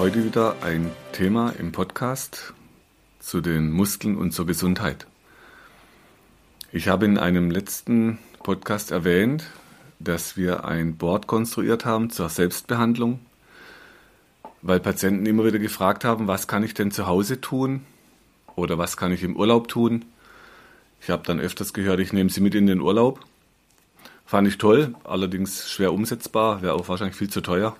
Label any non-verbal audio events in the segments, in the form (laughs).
Heute wieder ein Thema im Podcast zu den Muskeln und zur Gesundheit. Ich habe in einem letzten Podcast erwähnt, dass wir ein Board konstruiert haben zur Selbstbehandlung weil Patienten immer wieder gefragt haben, was kann ich denn zu Hause tun oder was kann ich im Urlaub tun. Ich habe dann öfters gehört, ich nehme sie mit in den Urlaub. Fand ich toll, allerdings schwer umsetzbar, wäre auch wahrscheinlich viel zu teuer.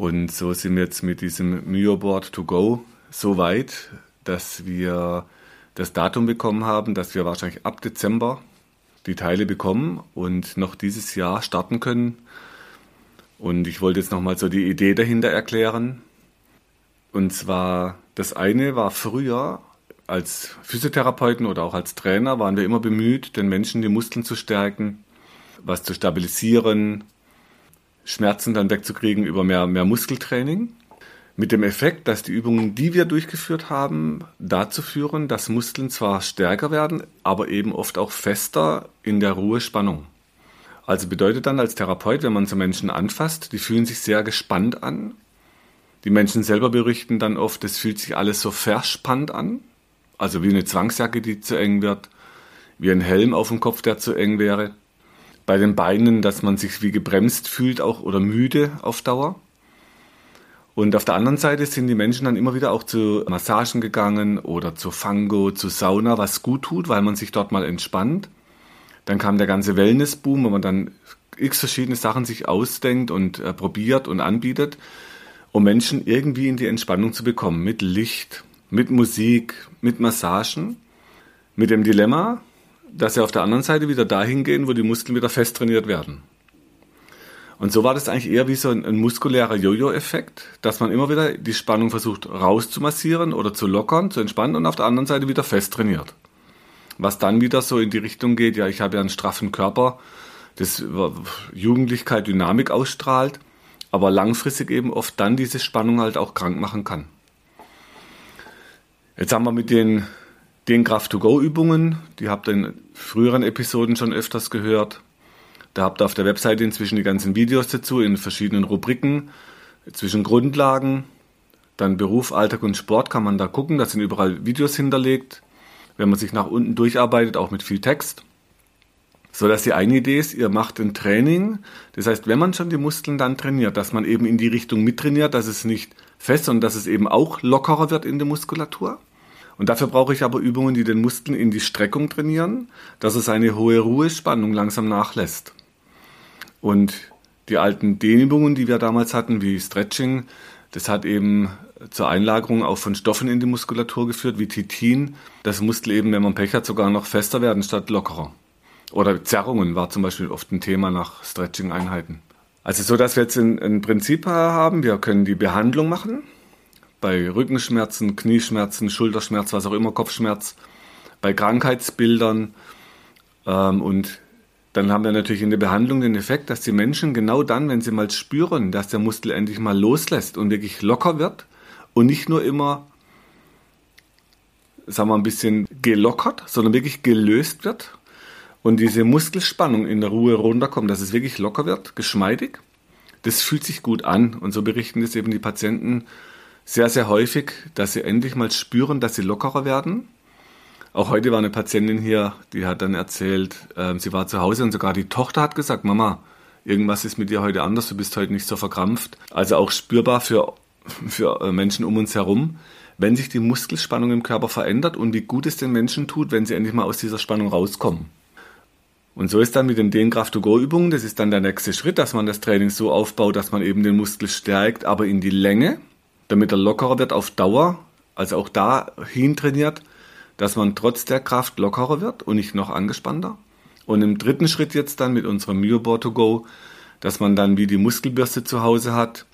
Und so sind wir jetzt mit diesem Mio Board to Go so weit, dass wir das Datum bekommen haben, dass wir wahrscheinlich ab Dezember die Teile bekommen und noch dieses Jahr starten können und ich wollte jetzt nochmal so die Idee dahinter erklären. Und zwar, das eine war früher, als Physiotherapeuten oder auch als Trainer waren wir immer bemüht, den Menschen die Muskeln zu stärken, was zu stabilisieren, Schmerzen dann wegzukriegen über mehr, mehr Muskeltraining. Mit dem Effekt, dass die Übungen, die wir durchgeführt haben, dazu führen, dass Muskeln zwar stärker werden, aber eben oft auch fester in der Ruhespannung. Also bedeutet dann als Therapeut, wenn man so Menschen anfasst, die fühlen sich sehr gespannt an. Die Menschen selber berichten dann oft, es fühlt sich alles so verspannt an. Also wie eine Zwangsjacke, die zu eng wird, wie ein Helm auf dem Kopf, der zu eng wäre. Bei den Beinen, dass man sich wie gebremst fühlt auch oder müde auf Dauer. Und auf der anderen Seite sind die Menschen dann immer wieder auch zu Massagen gegangen oder zu Fango, zu Sauna, was gut tut, weil man sich dort mal entspannt. Dann kam der ganze Wellnessboom, wo man dann x verschiedene Sachen sich ausdenkt und äh, probiert und anbietet, um Menschen irgendwie in die Entspannung zu bekommen. Mit Licht, mit Musik, mit Massagen. Mit dem Dilemma, dass sie auf der anderen Seite wieder dahin gehen, wo die Muskeln wieder fest trainiert werden. Und so war das eigentlich eher wie so ein, ein muskulärer Jojo-Effekt, dass man immer wieder die Spannung versucht rauszumassieren oder zu lockern, zu entspannen und auf der anderen Seite wieder fest trainiert was dann wieder so in die Richtung geht, ja, ich habe ja einen straffen Körper, das Jugendlichkeit, Dynamik ausstrahlt, aber langfristig eben oft dann diese Spannung halt auch krank machen kann. Jetzt haben wir mit den, den Kraft-to-Go-Übungen, die habt ihr in früheren Episoden schon öfters gehört. Da habt ihr auf der Webseite inzwischen die ganzen Videos dazu in verschiedenen Rubriken zwischen Grundlagen, dann Beruf, Alltag und Sport kann man da gucken. Da sind überall Videos hinterlegt wenn man sich nach unten durcharbeitet, auch mit viel Text. So dass die eine Idee ist, ihr macht ein Training. Das heißt, wenn man schon die Muskeln dann trainiert, dass man eben in die Richtung mittrainiert, dass es nicht fest, sondern dass es eben auch lockerer wird in der Muskulatur. Und dafür brauche ich aber Übungen, die den Muskeln in die Streckung trainieren, dass es eine hohe Ruhespannung langsam nachlässt. Und die alten Dehnübungen, die wir damals hatten, wie Stretching, das hat eben zur Einlagerung auch von Stoffen in die Muskulatur geführt, wie Titin. Das Muskel eben, wenn man Pech hat, sogar noch fester werden statt lockerer. Oder Zerrungen war zum Beispiel oft ein Thema nach Stretching-Einheiten. Also so, dass wir jetzt ein, ein Prinzip haben, wir können die Behandlung machen. Bei Rückenschmerzen, Knieschmerzen, Schulterschmerz, was auch immer, Kopfschmerz. Bei Krankheitsbildern. Ähm, und dann haben wir natürlich in der Behandlung den Effekt, dass die Menschen genau dann, wenn sie mal spüren, dass der Muskel endlich mal loslässt und wirklich locker wird, und nicht nur immer, sagen wir ein bisschen gelockert, sondern wirklich gelöst wird und diese Muskelspannung in der Ruhe runterkommt, dass es wirklich locker wird, geschmeidig. Das fühlt sich gut an und so berichten es eben die Patienten sehr, sehr häufig, dass sie endlich mal spüren, dass sie lockerer werden. Auch heute war eine Patientin hier, die hat dann erzählt, äh, sie war zu Hause und sogar die Tochter hat gesagt, Mama, irgendwas ist mit dir heute anders, du bist heute nicht so verkrampft. Also auch spürbar für für äh, Menschen um uns herum, wenn sich die Muskelspannung im Körper verändert und wie gut es den Menschen tut, wenn sie endlich mal aus dieser Spannung rauskommen. Und so ist dann mit den Dehnkraft-to-go-Übungen, das ist dann der nächste Schritt, dass man das Training so aufbaut, dass man eben den Muskel stärkt, aber in die Länge, damit er lockerer wird auf Dauer, also auch dahin trainiert, dass man trotz der Kraft lockerer wird und nicht noch angespannter. Und im dritten Schritt jetzt dann mit unserem Myoboard to Go, dass man dann wie die Muskelbürste zu Hause hat,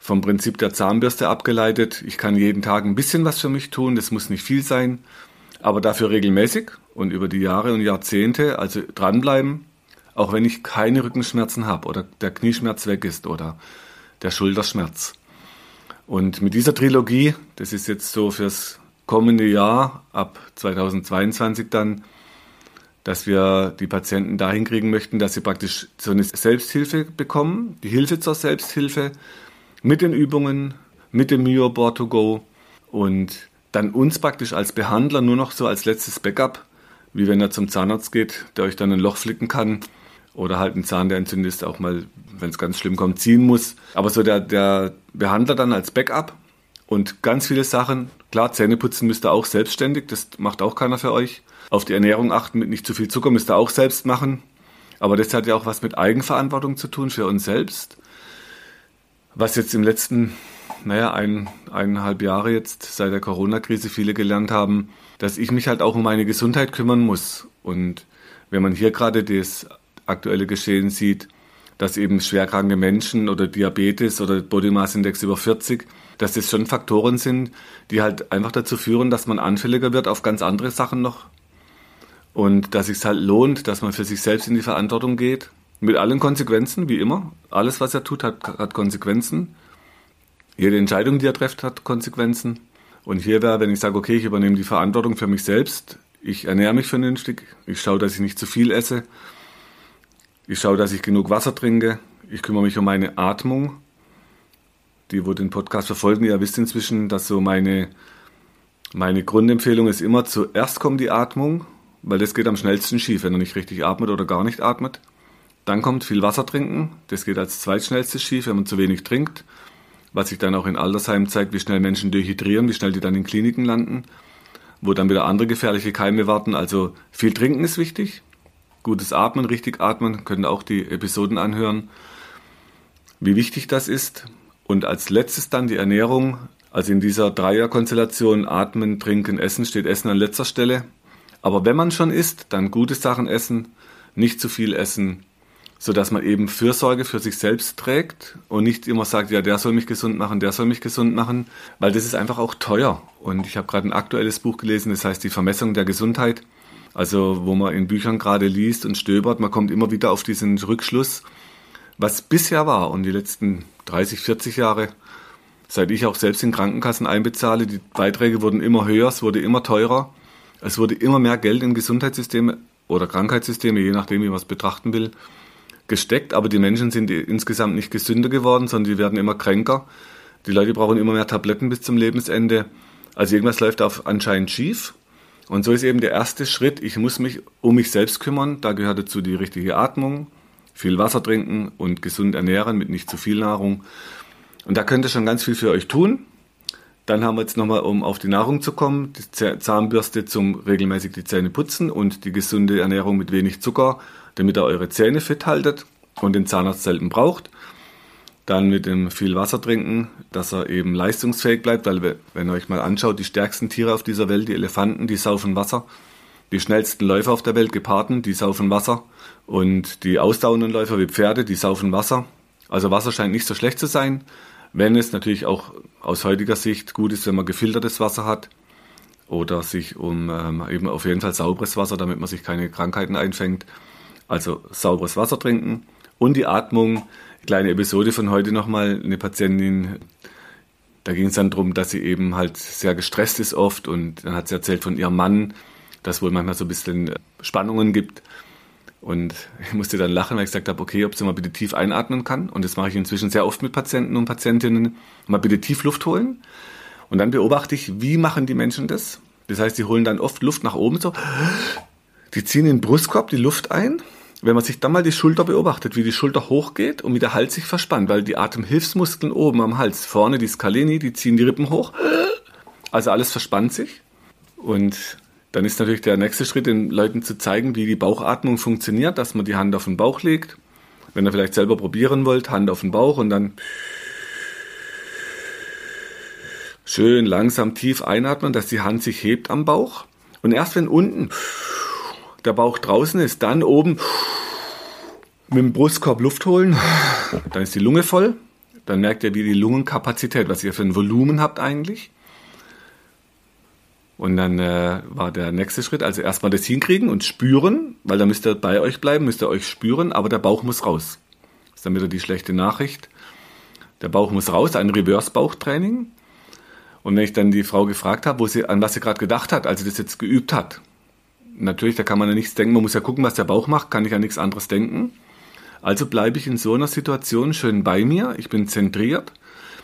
vom Prinzip der Zahnbürste abgeleitet. Ich kann jeden Tag ein bisschen was für mich tun, das muss nicht viel sein, aber dafür regelmäßig und über die Jahre und Jahrzehnte, also dranbleiben, auch wenn ich keine Rückenschmerzen habe oder der Knieschmerz weg ist oder der Schulterschmerz. Und mit dieser Trilogie, das ist jetzt so fürs kommende Jahr, ab 2022 dann, dass wir die Patienten dahin kriegen möchten, dass sie praktisch so eine Selbsthilfe bekommen, die Hilfe zur Selbsthilfe mit den Übungen, mit dem Mio Board to Go und dann uns praktisch als Behandler nur noch so als letztes Backup, wie wenn er zum Zahnarzt geht, der euch dann ein Loch flicken kann oder halt ein Zahn, der entzündet ist, auch mal, wenn es ganz schlimm kommt, ziehen muss. Aber so der, der Behandler dann als Backup und ganz viele Sachen. Klar, Zähneputzen müsst ihr auch selbstständig, das macht auch keiner für euch. Auf die Ernährung achten mit nicht zu viel Zucker müsst ihr auch selbst machen. Aber das hat ja auch was mit Eigenverantwortung zu tun für uns selbst. Was jetzt im letzten, naja, ein, eineinhalb Jahre jetzt seit der Corona-Krise viele gelernt haben, dass ich mich halt auch um meine Gesundheit kümmern muss. Und wenn man hier gerade das aktuelle Geschehen sieht, dass eben schwerkranke Menschen oder Diabetes oder Body Mass Index über 40, dass das schon Faktoren sind, die halt einfach dazu führen, dass man anfälliger wird auf ganz andere Sachen noch. Und dass es halt lohnt, dass man für sich selbst in die Verantwortung geht. Mit allen Konsequenzen, wie immer. Alles, was er tut, hat, hat Konsequenzen. Jede Entscheidung, die er trifft, hat Konsequenzen. Und hier wäre, wenn ich sage, okay, ich übernehme die Verantwortung für mich selbst, ich ernähre mich vernünftig, ich schaue, dass ich nicht zu viel esse, ich schaue, dass ich genug Wasser trinke, ich kümmere mich um meine Atmung. Die, wo den Podcast verfolgen, ihr wisst inzwischen, dass so meine, meine Grundempfehlung ist immer, zuerst kommt die Atmung, weil das geht am schnellsten schief, wenn er nicht richtig atmet oder gar nicht atmet. Dann kommt viel Wasser trinken, das geht als zweitschnellstes schief, wenn man zu wenig trinkt, was sich dann auch in Altersheimen zeigt, wie schnell Menschen dehydrieren, wie schnell die dann in Kliniken landen, wo dann wieder andere gefährliche Keime warten. Also viel trinken ist wichtig, gutes Atmen, richtig atmen, könnt auch die Episoden anhören, wie wichtig das ist. Und als letztes dann die Ernährung, also in dieser Dreierkonstellation Atmen, Trinken, Essen steht Essen an letzter Stelle. Aber wenn man schon isst, dann gute Sachen essen, nicht zu viel essen, so dass man eben Fürsorge für sich selbst trägt und nicht immer sagt, ja, der soll mich gesund machen, der soll mich gesund machen, weil das ist einfach auch teuer. Und ich habe gerade ein aktuelles Buch gelesen, das heißt die Vermessung der Gesundheit. Also wo man in Büchern gerade liest und stöbert, man kommt immer wieder auf diesen Rückschluss, was bisher war und die letzten 30, 40 Jahre, seit ich auch selbst in Krankenkassen einbezahle, die Beiträge wurden immer höher, es wurde immer teurer. Es wurde immer mehr Geld in Gesundheitssysteme oder Krankheitssysteme, je nachdem, wie man es betrachten will, gesteckt. Aber die Menschen sind insgesamt nicht gesünder geworden, sondern die werden immer kränker. Die Leute brauchen immer mehr Tabletten bis zum Lebensende. Also irgendwas läuft auf anscheinend schief. Und so ist eben der erste Schritt, ich muss mich um mich selbst kümmern. Da gehört dazu die richtige Atmung, viel Wasser trinken und gesund ernähren mit nicht zu viel Nahrung. Und da könnt ihr schon ganz viel für euch tun. Dann haben wir jetzt nochmal, um auf die Nahrung zu kommen, die Zahnbürste zum regelmäßig die Zähne putzen und die gesunde Ernährung mit wenig Zucker, damit ihr eure Zähne fit haltet und den Zahnarzt selten braucht. Dann mit dem viel Wasser trinken, dass er eben leistungsfähig bleibt, weil wenn ihr euch mal anschaut, die stärksten Tiere auf dieser Welt, die Elefanten, die saufen Wasser. Die schnellsten Läufer auf der Welt, Geparden, die saufen Wasser. Und die ausdauernden Läufer wie Pferde, die saufen Wasser. Also Wasser scheint nicht so schlecht zu sein. Wenn es natürlich auch aus heutiger Sicht gut ist, wenn man gefiltertes Wasser hat oder sich um ähm, eben auf jeden Fall sauberes Wasser, damit man sich keine Krankheiten einfängt. Also sauberes Wasser trinken und die Atmung. Kleine Episode von heute nochmal. Eine Patientin, da ging es dann darum, dass sie eben halt sehr gestresst ist oft und dann hat sie erzählt von ihrem Mann, dass wohl manchmal so ein bisschen Spannungen gibt und ich musste dann lachen, weil ich gesagt habe, okay, ob sie mal bitte tief einatmen kann. Und das mache ich inzwischen sehr oft mit Patienten und Patientinnen. Mal bitte tief Luft holen. Und dann beobachte ich, wie machen die Menschen das? Das heißt, die holen dann oft Luft nach oben so. Die ziehen den Brustkorb die Luft ein. Wenn man sich dann mal die Schulter beobachtet, wie die Schulter hochgeht und wie der Hals sich verspannt, weil die Atemhilfsmuskeln oben am Hals, vorne die Skaleni, die ziehen die Rippen hoch. Also alles verspannt sich. Und dann ist natürlich der nächste Schritt, den Leuten zu zeigen, wie die Bauchatmung funktioniert, dass man die Hand auf den Bauch legt. Wenn ihr vielleicht selber probieren wollt, Hand auf den Bauch und dann schön langsam tief einatmen, dass die Hand sich hebt am Bauch. Und erst wenn unten der Bauch draußen ist, dann oben mit dem Brustkorb Luft holen. Dann ist die Lunge voll. dann merkt ihr, wie die Lungenkapazität, was ihr für ein Volumen habt eigentlich. Und dann äh, war der nächste Schritt, also erstmal das hinkriegen und spüren, weil da müsst ihr bei euch bleiben, müsst ihr euch spüren, aber der Bauch muss raus. Das ist dann wieder die schlechte Nachricht. Der Bauch muss raus, ein Reverse-Bauchtraining. Und wenn ich dann die Frau gefragt habe, an was sie gerade gedacht hat, als sie das jetzt geübt hat, natürlich, da kann man ja nichts denken, man muss ja gucken, was der Bauch macht, kann ich an nichts anderes denken. Also bleibe ich in so einer Situation schön bei mir, ich bin zentriert.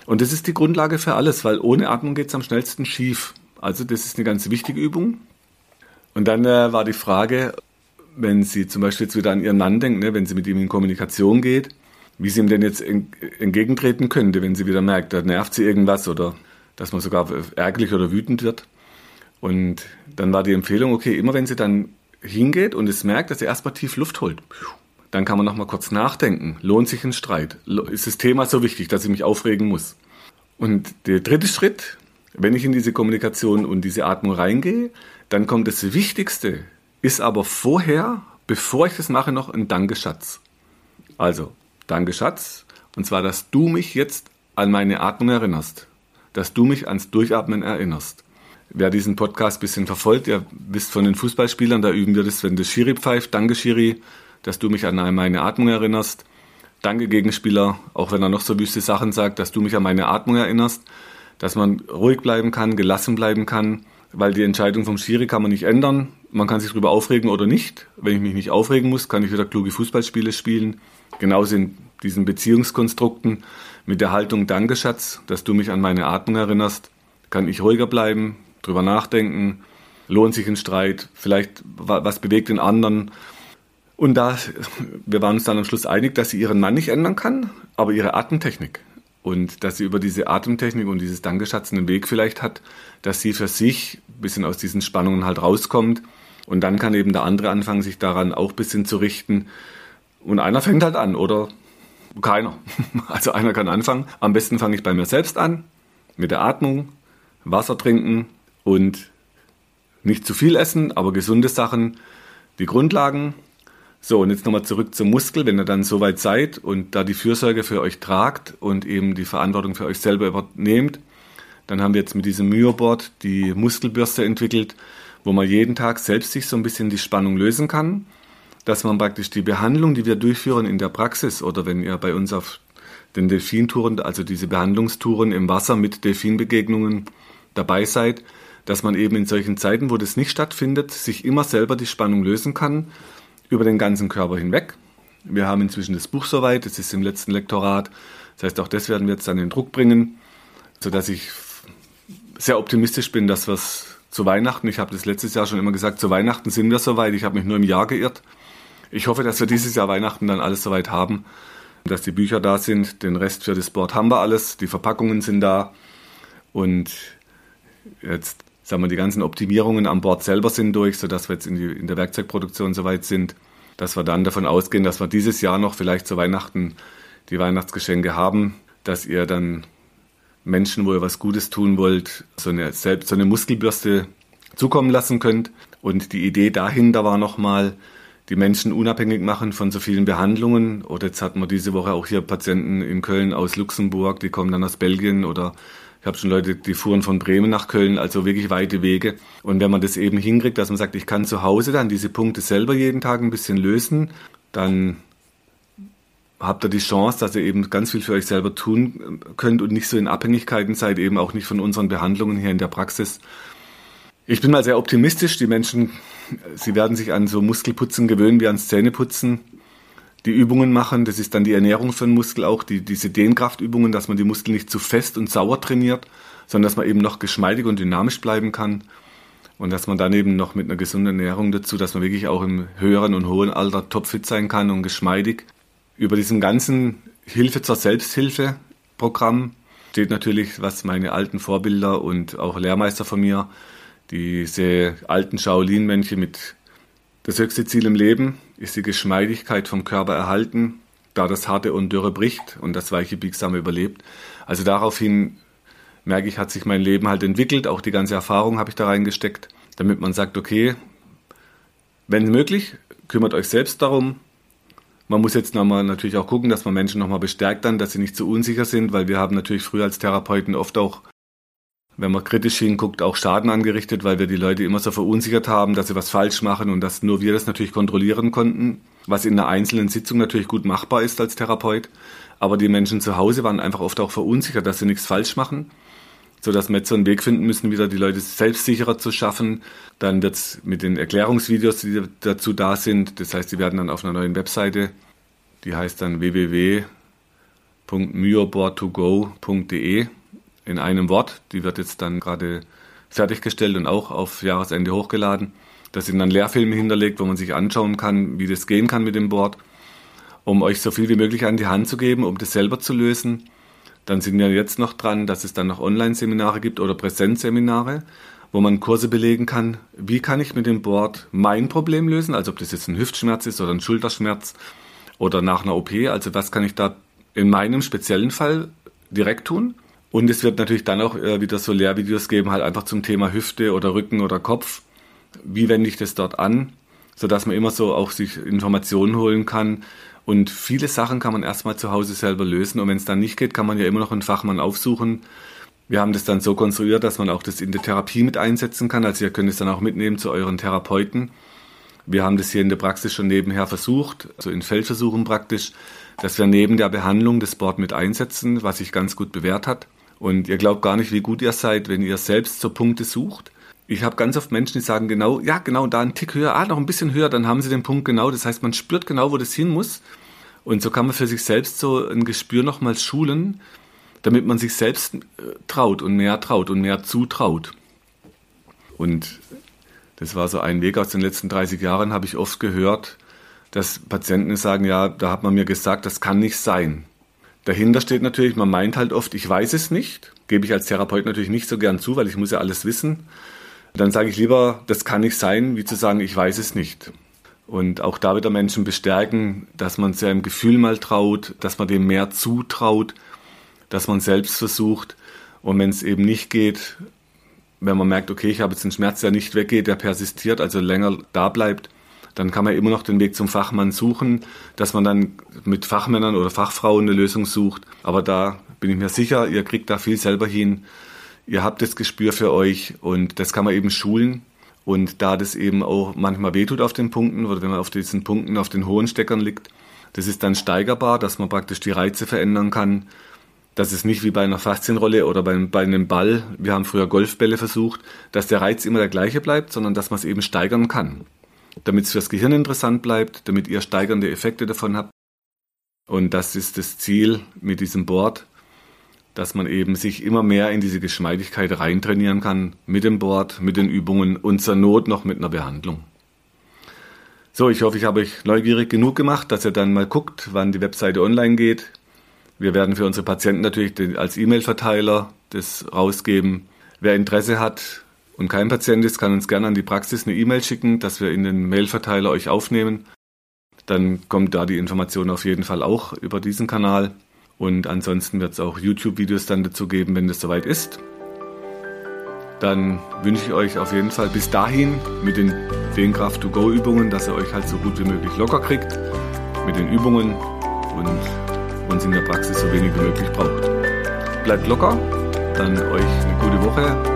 Und das ist die Grundlage für alles, weil ohne Atmung geht es am schnellsten schief. Also das ist eine ganz wichtige Übung. Und dann äh, war die Frage, wenn sie zum Beispiel jetzt wieder an ihren Mann denkt, ne, wenn sie mit ihm in Kommunikation geht, wie sie ihm denn jetzt entgegentreten könnte, wenn sie wieder merkt, da nervt sie irgendwas oder dass man sogar ärgerlich oder wütend wird. Und dann war die Empfehlung, okay, immer wenn sie dann hingeht und es merkt, dass sie erstmal tief Luft holt, dann kann man nochmal kurz nachdenken. Lohnt sich ein Streit? Ist das Thema so wichtig, dass ich mich aufregen muss? Und der dritte Schritt, wenn ich in diese Kommunikation und diese Atmung reingehe, dann kommt das Wichtigste, ist aber vorher, bevor ich das mache, noch ein Dankeschatz. Also, Danke Schatz, und zwar, dass du mich jetzt an meine Atmung erinnerst, dass du mich ans Durchatmen erinnerst. Wer diesen Podcast ein bisschen verfolgt, ihr wisst von den Fußballspielern, da üben wir das, wenn das Schiri pfeift, danke Schiri, dass du mich an meine Atmung erinnerst. Danke Gegenspieler, auch wenn er noch so wüste Sachen sagt, dass du mich an meine Atmung erinnerst, dass man ruhig bleiben kann, gelassen bleiben kann, weil die Entscheidung vom Schiri kann man nicht ändern. Man kann sich darüber aufregen oder nicht. Wenn ich mich nicht aufregen muss, kann ich wieder kluge Fußballspiele spielen. Genauso in diesen Beziehungskonstrukten mit der Haltung Danke, Schatz, dass du mich an meine Atmung erinnerst, kann ich ruhiger bleiben, drüber nachdenken, lohnt sich ein Streit, vielleicht was bewegt den anderen. Und da, wir waren uns dann am Schluss einig, dass sie ihren Mann nicht ändern kann, aber ihre Atemtechnik. Und dass sie über diese Atemtechnik und dieses Dankeschatz einen Weg vielleicht hat, dass sie für sich ein bisschen aus diesen Spannungen halt rauskommt. Und dann kann eben der andere anfangen, sich daran auch ein bisschen zu richten. Und einer fängt halt an oder keiner. (laughs) Also einer kann anfangen. Am besten fange ich bei mir selbst an, mit der Atmung, Wasser trinken und nicht zu viel essen, aber gesunde Sachen, die Grundlagen. So, und jetzt nochmal zurück zum Muskel, wenn ihr dann soweit seid und da die Fürsorge für euch tragt und eben die Verantwortung für euch selber übernehmt, dann haben wir jetzt mit diesem Myoboard die Muskelbürste entwickelt, wo man jeden Tag selbst sich so ein bisschen die Spannung lösen kann dass man praktisch die Behandlung, die wir durchführen in der Praxis oder wenn ihr bei uns auf den Delfintouren, also diese Behandlungstouren im Wasser mit Delfinbegegnungen dabei seid, dass man eben in solchen Zeiten, wo das nicht stattfindet, sich immer selber die Spannung lösen kann über den ganzen Körper hinweg. Wir haben inzwischen das Buch soweit, es ist im letzten Lektorat. Das heißt, auch das werden wir jetzt an den Druck bringen, sodass ich sehr optimistisch bin, dass wir es zu Weihnachten, ich habe das letztes Jahr schon immer gesagt, zu Weihnachten sind wir soweit. Ich habe mich nur im Jahr geirrt. Ich hoffe, dass wir dieses Jahr Weihnachten dann alles soweit haben, dass die Bücher da sind. Den Rest für das Board haben wir alles. Die Verpackungen sind da. Und jetzt, sagen wir, die ganzen Optimierungen am Board selber sind durch, sodass wir jetzt in, die, in der Werkzeugproduktion soweit sind, dass wir dann davon ausgehen, dass wir dieses Jahr noch vielleicht zu Weihnachten die Weihnachtsgeschenke haben, dass ihr dann Menschen, wo ihr was Gutes tun wollt, so eine, selbst so eine Muskelbürste zukommen lassen könnt. Und die Idee dahinter war nochmal, die Menschen unabhängig machen von so vielen Behandlungen. Oder jetzt hatten wir diese Woche auch hier Patienten in Köln aus Luxemburg, die kommen dann aus Belgien oder ich habe schon Leute, die fuhren von Bremen nach Köln, also wirklich weite Wege. Und wenn man das eben hinkriegt, dass man sagt, ich kann zu Hause dann diese Punkte selber jeden Tag ein bisschen lösen, dann habt ihr die Chance, dass ihr eben ganz viel für euch selber tun könnt und nicht so in Abhängigkeiten seid, eben auch nicht von unseren Behandlungen hier in der Praxis. Ich bin mal sehr optimistisch. Die Menschen, sie werden sich an so Muskelputzen gewöhnen wie ans Zähneputzen. Die Übungen machen, das ist dann die Ernährung für den Muskel auch, die, diese Dehnkraftübungen, dass man die Muskeln nicht zu fest und sauer trainiert, sondern dass man eben noch geschmeidig und dynamisch bleiben kann. Und dass man dann eben noch mit einer gesunden Ernährung dazu, dass man wirklich auch im höheren und hohen Alter topfit sein kann und geschmeidig. Über diesem ganzen Hilfe zur Selbsthilfe Programm steht natürlich, was meine alten Vorbilder und auch Lehrmeister von mir diese alten Shaolin-Mönche mit das höchste Ziel im Leben ist die Geschmeidigkeit vom Körper erhalten, da das harte und dürre bricht und das weiche biegsame überlebt. Also daraufhin merke ich, hat sich mein Leben halt entwickelt, auch die ganze Erfahrung habe ich da reingesteckt, damit man sagt, okay, wenn möglich, kümmert euch selbst darum Man muss jetzt nochmal natürlich auch gucken, dass man Menschen nochmal bestärkt dann, dass sie nicht zu unsicher sind, weil wir haben natürlich früher als Therapeuten oft auch, wenn man kritisch hinguckt, auch Schaden angerichtet, weil wir die Leute immer so verunsichert haben, dass sie was falsch machen und dass nur wir das natürlich kontrollieren konnten, was in einer einzelnen Sitzung natürlich gut machbar ist als Therapeut. Aber die Menschen zu Hause waren einfach oft auch verunsichert, dass sie nichts falsch machen so dass wir jetzt so einen Weg finden müssen, wieder die Leute selbstsicherer zu schaffen. Dann wird es mit den Erklärungsvideos, die dazu da sind, das heißt, die werden dann auf einer neuen Webseite, die heißt dann www.myoboard2go.de in einem Wort. Die wird jetzt dann gerade fertiggestellt und auch auf Jahresende hochgeladen. Da sind dann Lehrfilme hinterlegt, wo man sich anschauen kann, wie das gehen kann mit dem Board, um euch so viel wie möglich an die Hand zu geben, um das selber zu lösen dann sind wir jetzt noch dran, dass es dann noch Online-Seminare gibt oder Präsenzseminare, wo man Kurse belegen kann, wie kann ich mit dem Board mein Problem lösen, also ob das jetzt ein Hüftschmerz ist oder ein Schulterschmerz oder nach einer OP, also was kann ich da in meinem speziellen Fall direkt tun. Und es wird natürlich dann auch äh, wieder so Lehrvideos geben, halt einfach zum Thema Hüfte oder Rücken oder Kopf. Wie wende ich das dort an, sodass man immer so auch sich Informationen holen kann, und viele Sachen kann man erstmal zu Hause selber lösen. Und wenn es dann nicht geht, kann man ja immer noch einen Fachmann aufsuchen. Wir haben das dann so konstruiert, dass man auch das in der Therapie mit einsetzen kann. Also ihr könnt es dann auch mitnehmen zu euren Therapeuten. Wir haben das hier in der Praxis schon nebenher versucht, also in Feldversuchen praktisch, dass wir neben der Behandlung das Board mit einsetzen, was sich ganz gut bewährt hat. Und ihr glaubt gar nicht, wie gut ihr seid, wenn ihr selbst so Punkte sucht ich habe ganz oft Menschen, die sagen genau, ja, genau, da ein Tick höher, ah, noch ein bisschen höher, dann haben sie den Punkt genau. Das heißt, man spürt genau, wo das hin muss. Und so kann man für sich selbst so ein Gespür nochmals schulen, damit man sich selbst äh, traut und mehr traut und mehr zutraut. Und das war so ein Weg aus den letzten 30 Jahren, habe ich oft gehört, dass Patienten sagen, ja, da hat man mir gesagt, das kann nicht sein. Dahinter steht natürlich, man meint halt oft, ich weiß es nicht. Gebe ich als Therapeut natürlich nicht so gern zu, weil ich muss ja alles wissen. Dann sage ich lieber, das kann nicht sein, wie zu sagen, ich weiß es nicht. Und auch da wieder Menschen bestärken, dass man seinem Gefühl mal traut, dass man dem mehr zutraut, dass man selbst versucht. Und wenn es eben nicht geht, wenn man merkt, okay, ich habe jetzt einen Schmerz, der nicht weggeht, der persistiert, also länger da bleibt, dann kann man immer noch den Weg zum Fachmann suchen, dass man dann mit Fachmännern oder Fachfrauen eine Lösung sucht. Aber da bin ich mir sicher, ihr kriegt da viel selber hin, ihr habt das Gespür für euch und das kann man eben schulen. Und da das eben auch manchmal wehtut auf den Punkten oder wenn man auf diesen Punkten auf den hohen Steckern liegt, das ist dann steigerbar, dass man praktisch die Reize verändern kann. Das ist nicht wie bei einer Faszienrolle oder bei, bei einem Ball. Wir haben früher Golfbälle versucht, dass der Reiz immer der gleiche bleibt, sondern dass man es eben steigern kann. Damit es fürs Gehirn interessant bleibt, damit ihr steigernde Effekte davon habt. Und das ist das Ziel mit diesem Board, dass man eben sich immer mehr in diese Geschmeidigkeit reintrainieren kann mit dem Board, mit den Übungen und zur Not noch mit einer Behandlung. So, ich hoffe, ich habe euch neugierig genug gemacht, dass ihr dann mal guckt, wann die Webseite online geht. Wir werden für unsere Patienten natürlich als E-Mail-Verteiler das rausgeben. Wer Interesse hat und kein Patient ist, kann uns gerne an die Praxis eine E-Mail schicken, dass wir in den Mail-Verteiler euch aufnehmen. Dann kommt da die Information auf jeden Fall auch über diesen Kanal. Und ansonsten wird es auch YouTube-Videos dann dazu geben, wenn das soweit ist. Dann wünsche ich euch auf jeden Fall bis dahin mit den Dehnkraft-to-go-Übungen, dass ihr euch halt so gut wie möglich locker kriegt mit den Übungen und uns in der Praxis so wenig wie möglich braucht. Bleibt locker, dann euch eine gute Woche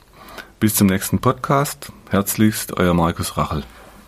Bis zum nächsten Podcast. Herzlichst, euer Markus Rachel.